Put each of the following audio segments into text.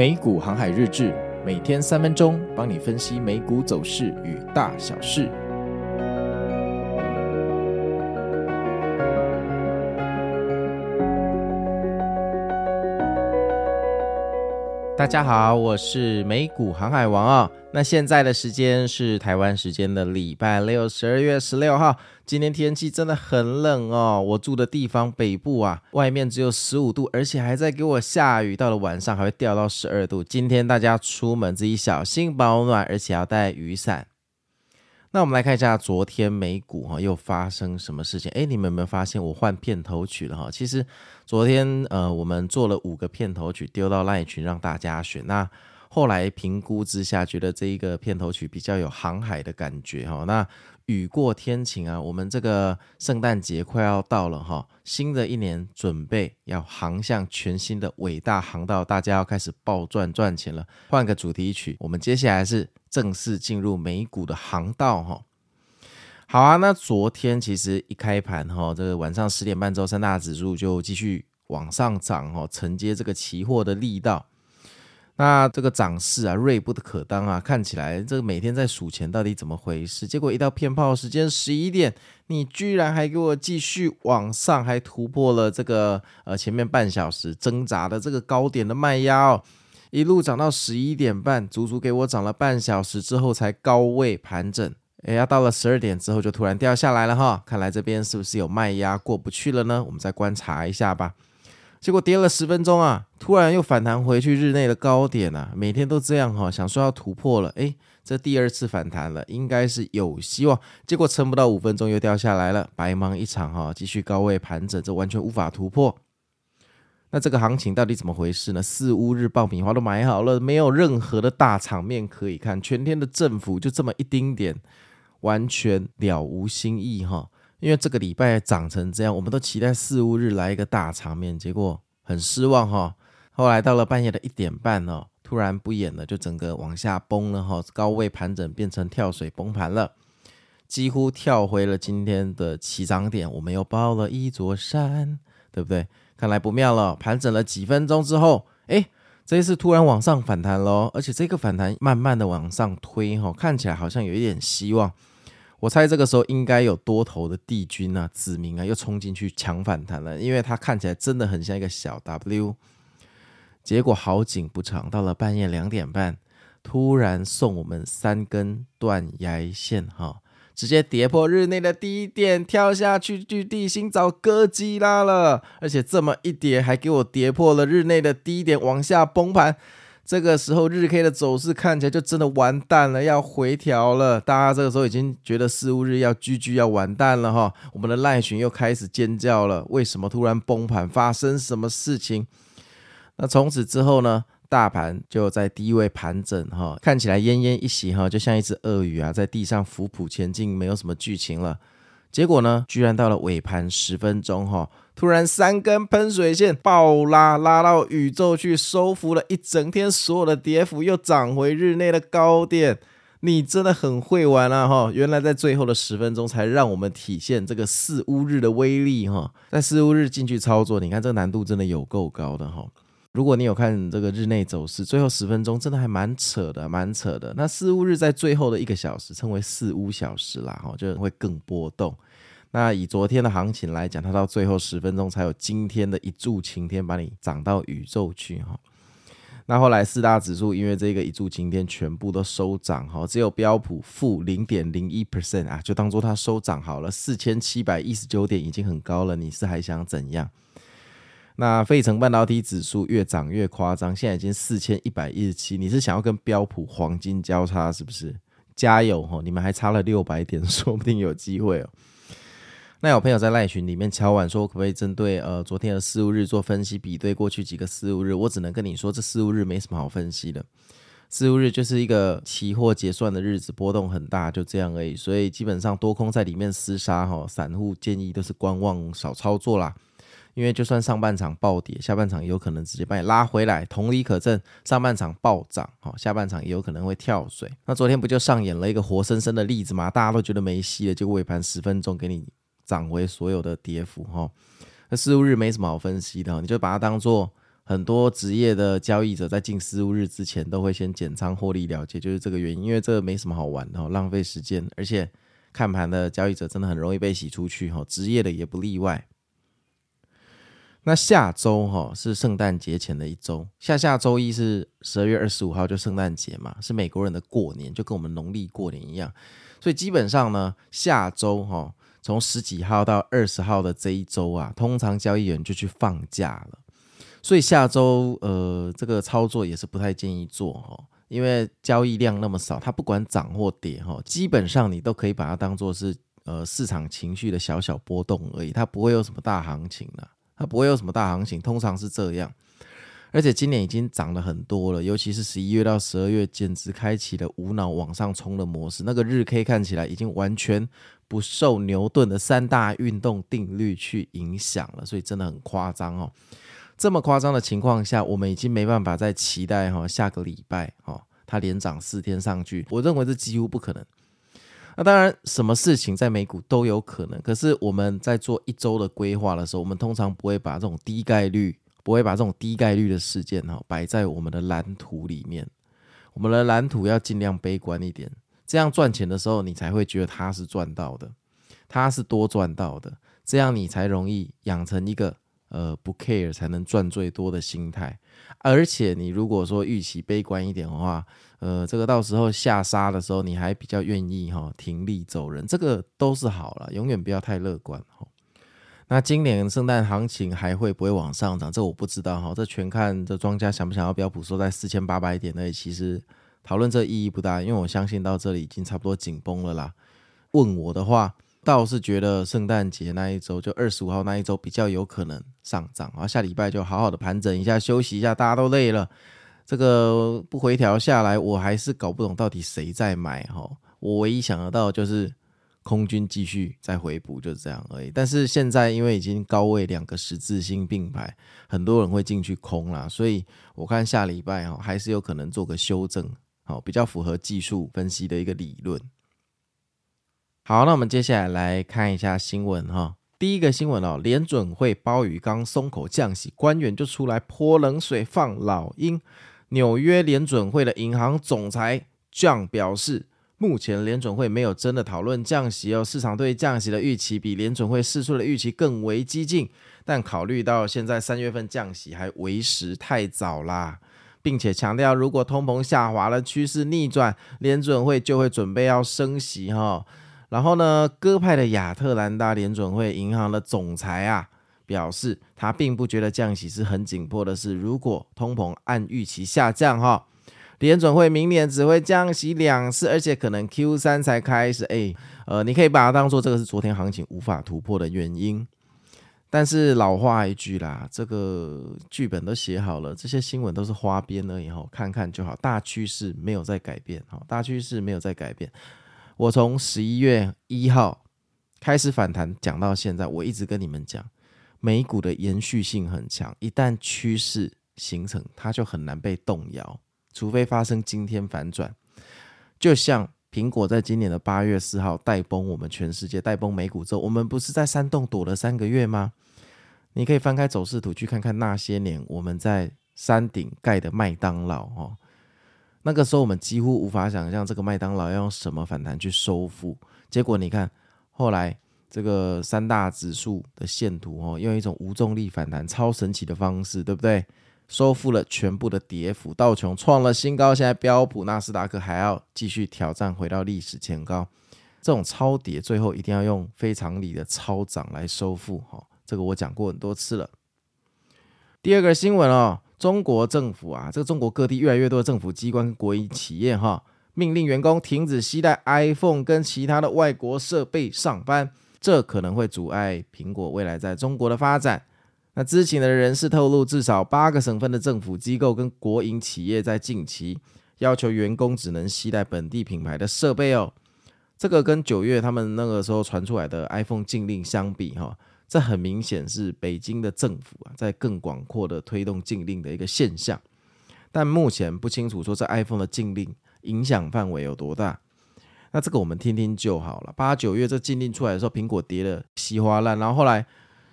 美股航海日志，每天三分钟，帮你分析美股走势与大小事。大家好，我是美股航海王啊、哦。那现在的时间是台湾时间的礼拜六，十二月十六号。今天天气真的很冷哦，我住的地方北部啊，外面只有十五度，而且还在给我下雨，到了晚上还会掉到十二度。今天大家出门自己小心保暖，而且要带雨伞。那我们来看一下昨天美股哈又发生什么事情？哎，你们有没有发现我换片头曲了哈？其实昨天呃我们做了五个片头曲丢到 LINE 群让大家选，那后来评估之下觉得这一个片头曲比较有航海的感觉哈。那雨过天晴啊，我们这个圣诞节快要到了哈，新的一年准备要航向全新的伟大航道，大家要开始暴赚赚钱了。换个主题曲，我们接下来是正式进入美股的航道哈。好啊，那昨天其实一开盘哈，这个晚上十点半之后，三大指数就继续往上涨哈，承接这个期货的力道。那这个涨势啊，锐不可当啊！看起来这个每天在数钱，到底怎么回事？结果一到骗炮时间十一点，你居然还给我继续往上，还突破了这个呃前面半小时挣扎的这个高点的卖压哦，一路涨到十一点半，足足给我涨了半小时之后才高位盘整。哎，呀到了十二点之后就突然掉下来了哈，看来这边是不是有卖压过不去了呢？我们再观察一下吧。结果跌了十分钟啊，突然又反弹回去日内的高点啊，每天都这样哈，想说要突破了，诶，这第二次反弹了，应该是有希望。结果撑不到五分钟又掉下来了，白忙一场哈，继续高位盘整，这完全无法突破。那这个行情到底怎么回事呢？四乌日爆米花都买好了，没有任何的大场面可以看，全天的振幅就这么一丁点，完全了无新意哈。因为这个礼拜涨成这样，我们都期待四五日来一个大场面，结果很失望哈。后来到了半夜的一点半哦，突然不演了，就整个往下崩了哈，高位盘整变成跳水崩盘了，几乎跳回了今天的起涨点。我们又包了一座山，对不对？看来不妙了。盘整了几分钟之后，哎，这一次突然往上反弹喽，而且这个反弹慢慢的往上推哈，看起来好像有一点希望。我猜这个时候应该有多头的帝君啊、子民啊又冲进去抢反弹了，因为它看起来真的很像一个小 W。结果好景不长，到了半夜两点半，突然送我们三根断崖线哈，直接跌破日内的低点，跳下去去地心找哥吉拉了，而且这么一跌还给我跌破了日内的低点，往下崩盘。这个时候日 K 的走势看起来就真的完蛋了，要回调了。大家这个时候已经觉得四五日要 GG 要完蛋了哈。我们的赖群又开始尖叫了，为什么突然崩盘？发生什么事情？那从此之后呢，大盘就在低位盘整哈，看起来奄奄一息哈，就像一只鳄鱼啊，在地上俯扑前进，没有什么剧情了。结果呢，居然到了尾盘十分钟哈。突然三根喷水线爆拉，拉到宇宙去，收复了一整天所有的跌幅，又涨回日内的高点。你真的很会玩啊哈！原来在最后的十分钟才让我们体现这个四乌日的威力哈。在四乌日进去操作，你看这个难度真的有够高的哈。如果你有看这个日内走势，最后十分钟真的还蛮扯的，蛮扯的。那四乌日在最后的一个小时称为四乌小时啦哈，就会更波动。那以昨天的行情来讲，它到最后十分钟才有今天的一柱擎天，把你涨到宇宙去哈。那后来四大指数因为这个一柱擎天全部都收涨哈，只有标普负零点零一 percent 啊，就当做它收涨好了，四千七百一十九点已经很高了，你是还想怎样？那费城半导体指数越涨越夸张，现在已经四千一百一十七，你是想要跟标普黄金交叉是不是？加油哈，你们还差了六百点，说不定有机会哦。那有朋友在赖群里面敲碗说，可不可以针对呃昨天的四五日做分析，比对过去几个四五日？我只能跟你说，这四五日没什么好分析的。四五日就是一个期货结算的日子，波动很大，就这样而已。所以基本上多空在里面厮杀哈，散户建议都是观望少操作啦。因为就算上半场暴跌，下半场有可能直接把你拉回来。同理可证，上半场暴涨，好，下半场也有可能会跳水。那昨天不就上演了一个活生生的例子吗？大家都觉得没戏了，就尾盘十分钟给你。涨回所有的跌幅哈，那四五日没什么好分析的，你就把它当做很多职业的交易者在进十五日之前都会先减仓获利了结，就是这个原因。因为这个没什么好玩的，浪费时间，而且看盘的交易者真的很容易被洗出去，哈，职业的也不例外。那下周哈是圣诞节前的一周，下下周一是十二月二十五号，就圣诞节嘛，是美国人的过年，就跟我们农历过年一样。所以基本上呢，下周哈从十几号到二十号的这一周啊，通常交易员就去放假了。所以下周呃这个操作也是不太建议做哈，因为交易量那么少，它不管涨或跌哈，基本上你都可以把它当做是呃市场情绪的小小波动而已，它不会有什么大行情的。它不会有什么大行情，通常是这样。而且今年已经涨了很多了，尤其是十一月到十二月，简直开启了无脑往上冲的模式。那个日 K 看起来已经完全不受牛顿的三大运动定律去影响了，所以真的很夸张哦。这么夸张的情况下，我们已经没办法再期待哈下个礼拜哈它连涨四天上去，我认为这几乎不可能。那当然，什么事情在美股都有可能。可是我们在做一周的规划的时候，我们通常不会把这种低概率、不会把这种低概率的事件哈摆在我们的蓝图里面。我们的蓝图要尽量悲观一点，这样赚钱的时候，你才会觉得它是赚到的，它是多赚到的，这样你才容易养成一个呃不 care 才能赚最多的心态。而且你如果说预期悲观一点的话，呃，这个到时候下杀的时候，你还比较愿意哈停利走人，这个都是好了，永远不要太乐观哈。那今年圣诞行情还会不会往上涨？这我不知道哈，这全看这庄家想不想要标普收在四千八百点那里。其实讨论这意义不大，因为我相信到这里已经差不多紧绷了啦。问我的话，倒是觉得圣诞节那一周，就二十五号那一周比较有可能上涨，然后下礼拜就好好的盘整一下，休息一下，大家都累了。这个不回调下来，我还是搞不懂到底谁在买哈。我唯一想得到就是空军继续再回补，就是这样而已。但是现在因为已经高位两个十字星并排，很多人会进去空啦，所以我看下礼拜哈还是有可能做个修正，好，比较符合技术分析的一个理论。好，那我们接下来来看一下新闻哈。第一个新闻哦，联准会鲍宇刚松口降息，官员就出来泼冷水放老鹰。纽约联准会的银行总裁 John 表示，目前联准会没有真的讨论降息哦，市场对降息的预期比联准会释出的预期更为激进，但考虑到现在三月份降息还为时太早啦，并且强调如果通膨下滑了，趋势逆转，联准会就会准备要升息哈。然后呢，鸽派的亚特兰大联准会银行的总裁啊。表示他并不觉得降息是很紧迫的事。如果通膨按预期下降，哈，联准会明年只会降息两次，而且可能 Q 三才开始。诶，呃，你可以把它当做这个是昨天行情无法突破的原因。但是老话一句啦，这个剧本都写好了，这些新闻都是花边而已，哈，看看就好。大趋势没有在改变，哈，大趋势没有在改变。我从十一月一号开始反弹讲到现在，我一直跟你们讲。美股的延续性很强，一旦趋势形成，它就很难被动摇，除非发生惊天反转。就像苹果在今年的八月四号带崩我们全世界，带崩美股之后，我们不是在山洞躲了三个月吗？你可以翻开走势图去看看那些年我们在山顶盖的麦当劳哦，那个时候我们几乎无法想象这个麦当劳要用什么反弹去收复，结果你看后来。这个三大指数的线图哦，用一种无重力反弹超神奇的方式，对不对？收复了全部的跌幅，道琼创了新高，现在标普、纳斯达克还要继续挑战回到历史前高。这种超跌最后一定要用非常理的超涨来收复哈，这个我讲过很多次了。第二个新闻哦，中国政府啊，这个中国各地越来越多的政府机关跟国营企业哈，命令员工停止携带 iPhone 跟其他的外国设备上班。这可能会阻碍苹果未来在中国的发展。那知情的人士透露，至少八个省份的政府机构跟国营企业在近期要求员工只能携带本地品牌的设备哦。这个跟九月他们那个时候传出来的 iPhone 禁令相比，哈，这很明显是北京的政府啊在更广阔的推动禁令的一个现象。但目前不清楚说这 iPhone 的禁令影响范围有多大。那这个我们听听就好了。八九月这禁令出来的时候，苹果跌得稀巴烂，然后后来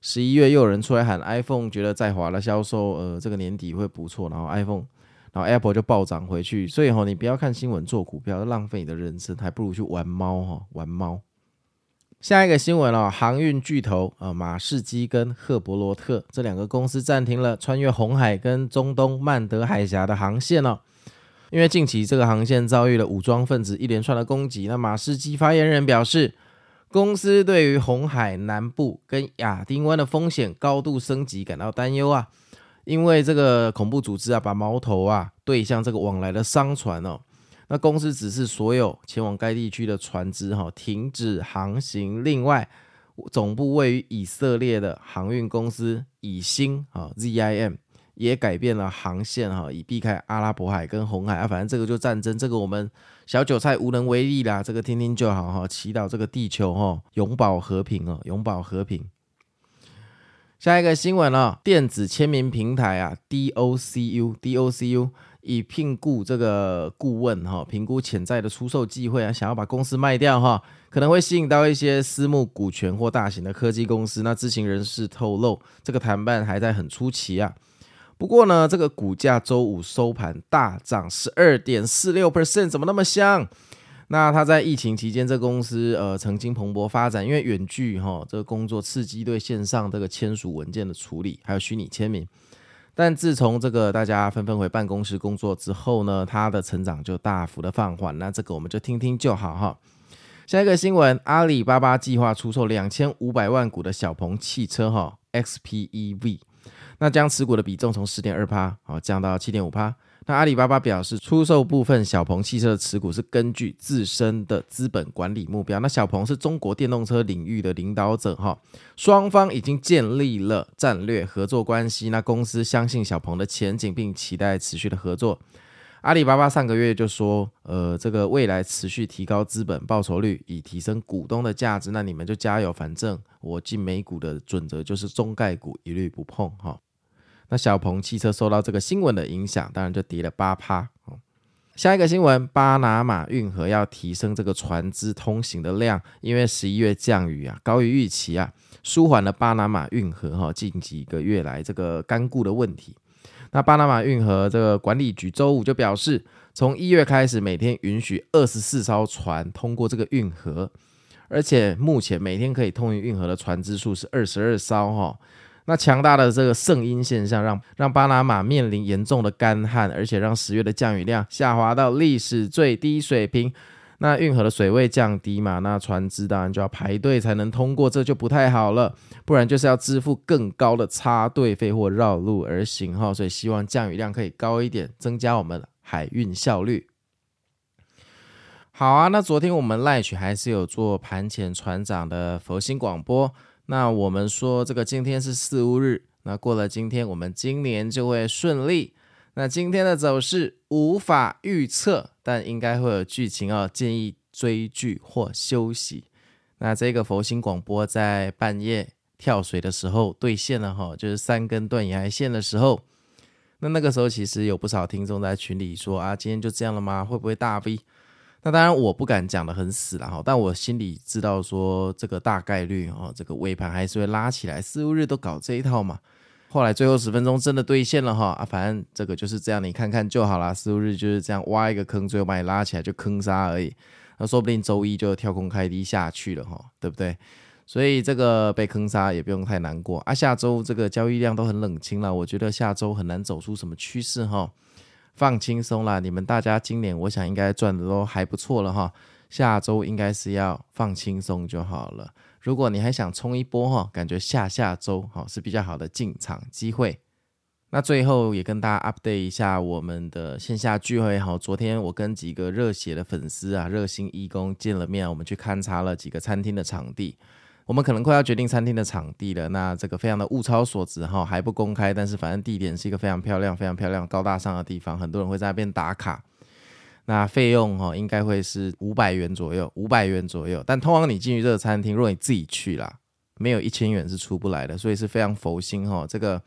十一月又有人出来喊 iPhone，觉得在华的销售，呃，这个年底会不错，然后 iPhone，然后 Apple 就暴涨回去。所以哈，你不要看新闻做股票，浪费你的人生，还不如去玩猫哈，玩猫。下一个新闻哦，航运巨头啊，马士基跟赫伯罗特这两个公司暂停了穿越红海跟中东曼德海峡的航线哦，因为近期这个航线遭遇了武装分子一连串的攻击。那马士基发言人表示，公司对于红海南部跟亚丁湾的风险高度升级感到担忧啊，因为这个恐怖组织啊，把矛头啊对向这个往来的商船哦。那公司指示所有前往该地区的船只哈停止航行。另外，总部位于以色列的航运公司以星啊 ZIM 也改变了航线哈，以避开阿拉伯海跟红海啊。反正这个就战争，这个我们小韭菜无能为力啦。这个听听就好哈，祈祷这个地球哈永保和平哦，永保和平。下一个新闻啊，电子签名平台啊 DOCU DOCU。以聘雇这个顾问哈，评估潜在的出售机会啊，想要把公司卖掉哈，可能会吸引到一些私募股权或大型的科技公司。那知情人士透露，这个谈判还在很初期啊。不过呢，这个股价周五收盘大涨十二点四六 percent，怎么那么香？那他在疫情期间，这公司呃曾经蓬勃发展，因为远距哈这个工作刺激对线上这个签署文件的处理，还有虚拟签名。但自从这个大家纷纷回办公室工作之后呢，它的成长就大幅的放缓。那这个我们就听听就好哈。下一个新闻，阿里巴巴计划出售两千五百万股的小鹏汽车哈 XPEV，那将持股的比重从十点二趴好降到七点五趴。那阿里巴巴表示，出售部分小鹏汽车的持股是根据自身的资本管理目标。那小鹏是中国电动车领域的领导者，哈，双方已经建立了战略合作关系。那公司相信小鹏的前景，并期待持续的合作。阿里巴巴上个月就说，呃，这个未来持续提高资本报酬率，以提升股东的价值。那你们就加油，反正我进美股的准则就是中概股一律不碰，哈。那小鹏汽车受到这个新闻的影响，当然就跌了八趴。下一个新闻，巴拿马运河要提升这个船只通行的量，因为十一月降雨啊高于预期啊，舒缓了巴拿马运河哈近几个月来这个干固的问题。那巴拿马运河这个管理局周五就表示，从一月开始，每天允许二十四艘船通过这个运河，而且目前每天可以通运运河的船只数是二十二艘哈。那强大的这个圣婴现象让，让让巴拿马面临严重的干旱，而且让十月的降雨量下滑到历史最低水平。那运河的水位降低嘛，那船只当然就要排队才能通过，这就不太好了。不然就是要支付更高的插队费或绕路而行哈。所以希望降雨量可以高一点，增加我们海运效率。好啊，那昨天我们赖曲还是有做盘前船长的佛心广播。那我们说这个今天是四乌日，那过了今天，我们今年就会顺利。那今天的走势无法预测，但应该会有剧情哦，建议追剧或休息。那这个佛心广播在半夜跳水的时候兑现了哈，就是三根断崖线的时候。那那个时候其实有不少听众在群里说啊，今天就这样了吗？会不会大 V？那当然，我不敢讲得很死了哈，但我心里知道说这个大概率哦，这个尾盘还是会拉起来。四五日都搞这一套嘛，后来最后十分钟真的兑现了哈啊，反正这个就是这样，你看看就好啦。四五日就是这样挖一个坑，最后把你拉起来就坑杀而已。那说不定周一就跳空开低下去了哈，对不对？所以这个被坑杀也不用太难过啊。下周这个交易量都很冷清了，我觉得下周很难走出什么趋势哈。放轻松啦，你们大家今年我想应该赚的都还不错了哈。下周应该是要放轻松就好了。如果你还想冲一波哈，感觉下下周哈是比较好的进场机会。那最后也跟大家 update 一下我们的线下聚会哈。昨天我跟几个热血的粉丝啊、热心义工见了面，我们去勘察了几个餐厅的场地。我们可能快要决定餐厅的场地了，那这个非常的物超所值哈，还不公开，但是反正地点是一个非常漂亮、非常漂亮、高大上的地方，很多人会在那边打卡。那费用哈应该会是五百元左右，五百元左右。但通常你进去这个餐厅，如果你自己去啦，没有一千元是出不来的，所以是非常佛心哈。这个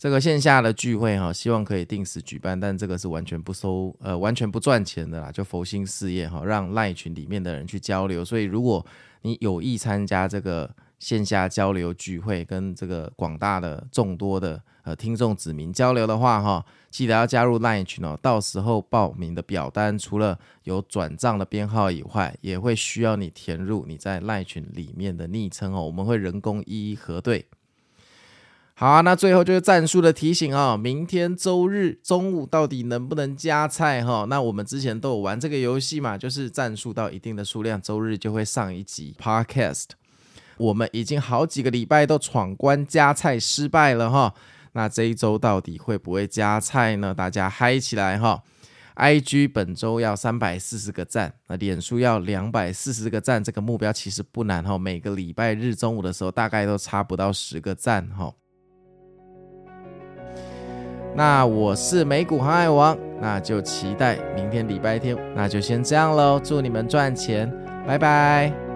这个线下的聚会哈，希望可以定时举办，但这个是完全不收呃完全不赚钱的啦，就佛心事业哈，让赖群里面的人去交流。所以如果你有意参加这个线下交流聚会，跟这个广大的众多的呃听众子民交流的话，哈，记得要加入 LINE 群哦。到时候报名的表单除了有转账的编号以外，也会需要你填入你在 LINE 群里面的昵称哦，我们会人工一一核对。好，那最后就是战术的提醒啊，明天周日中午到底能不能加菜哈？那我们之前都有玩这个游戏嘛，就是战术到一定的数量，周日就会上一集 Podcast。我们已经好几个礼拜都闯关加菜失败了哈，那这一周到底会不会加菜呢？大家嗨起来哈！IG 本周要三百四十个赞，那脸书要两百四十个赞，这个目标其实不难哈，每个礼拜日中午的时候大概都差不到十个赞哈。那我是美股航海王，那就期待明天礼拜天，那就先这样喽，祝你们赚钱，拜拜。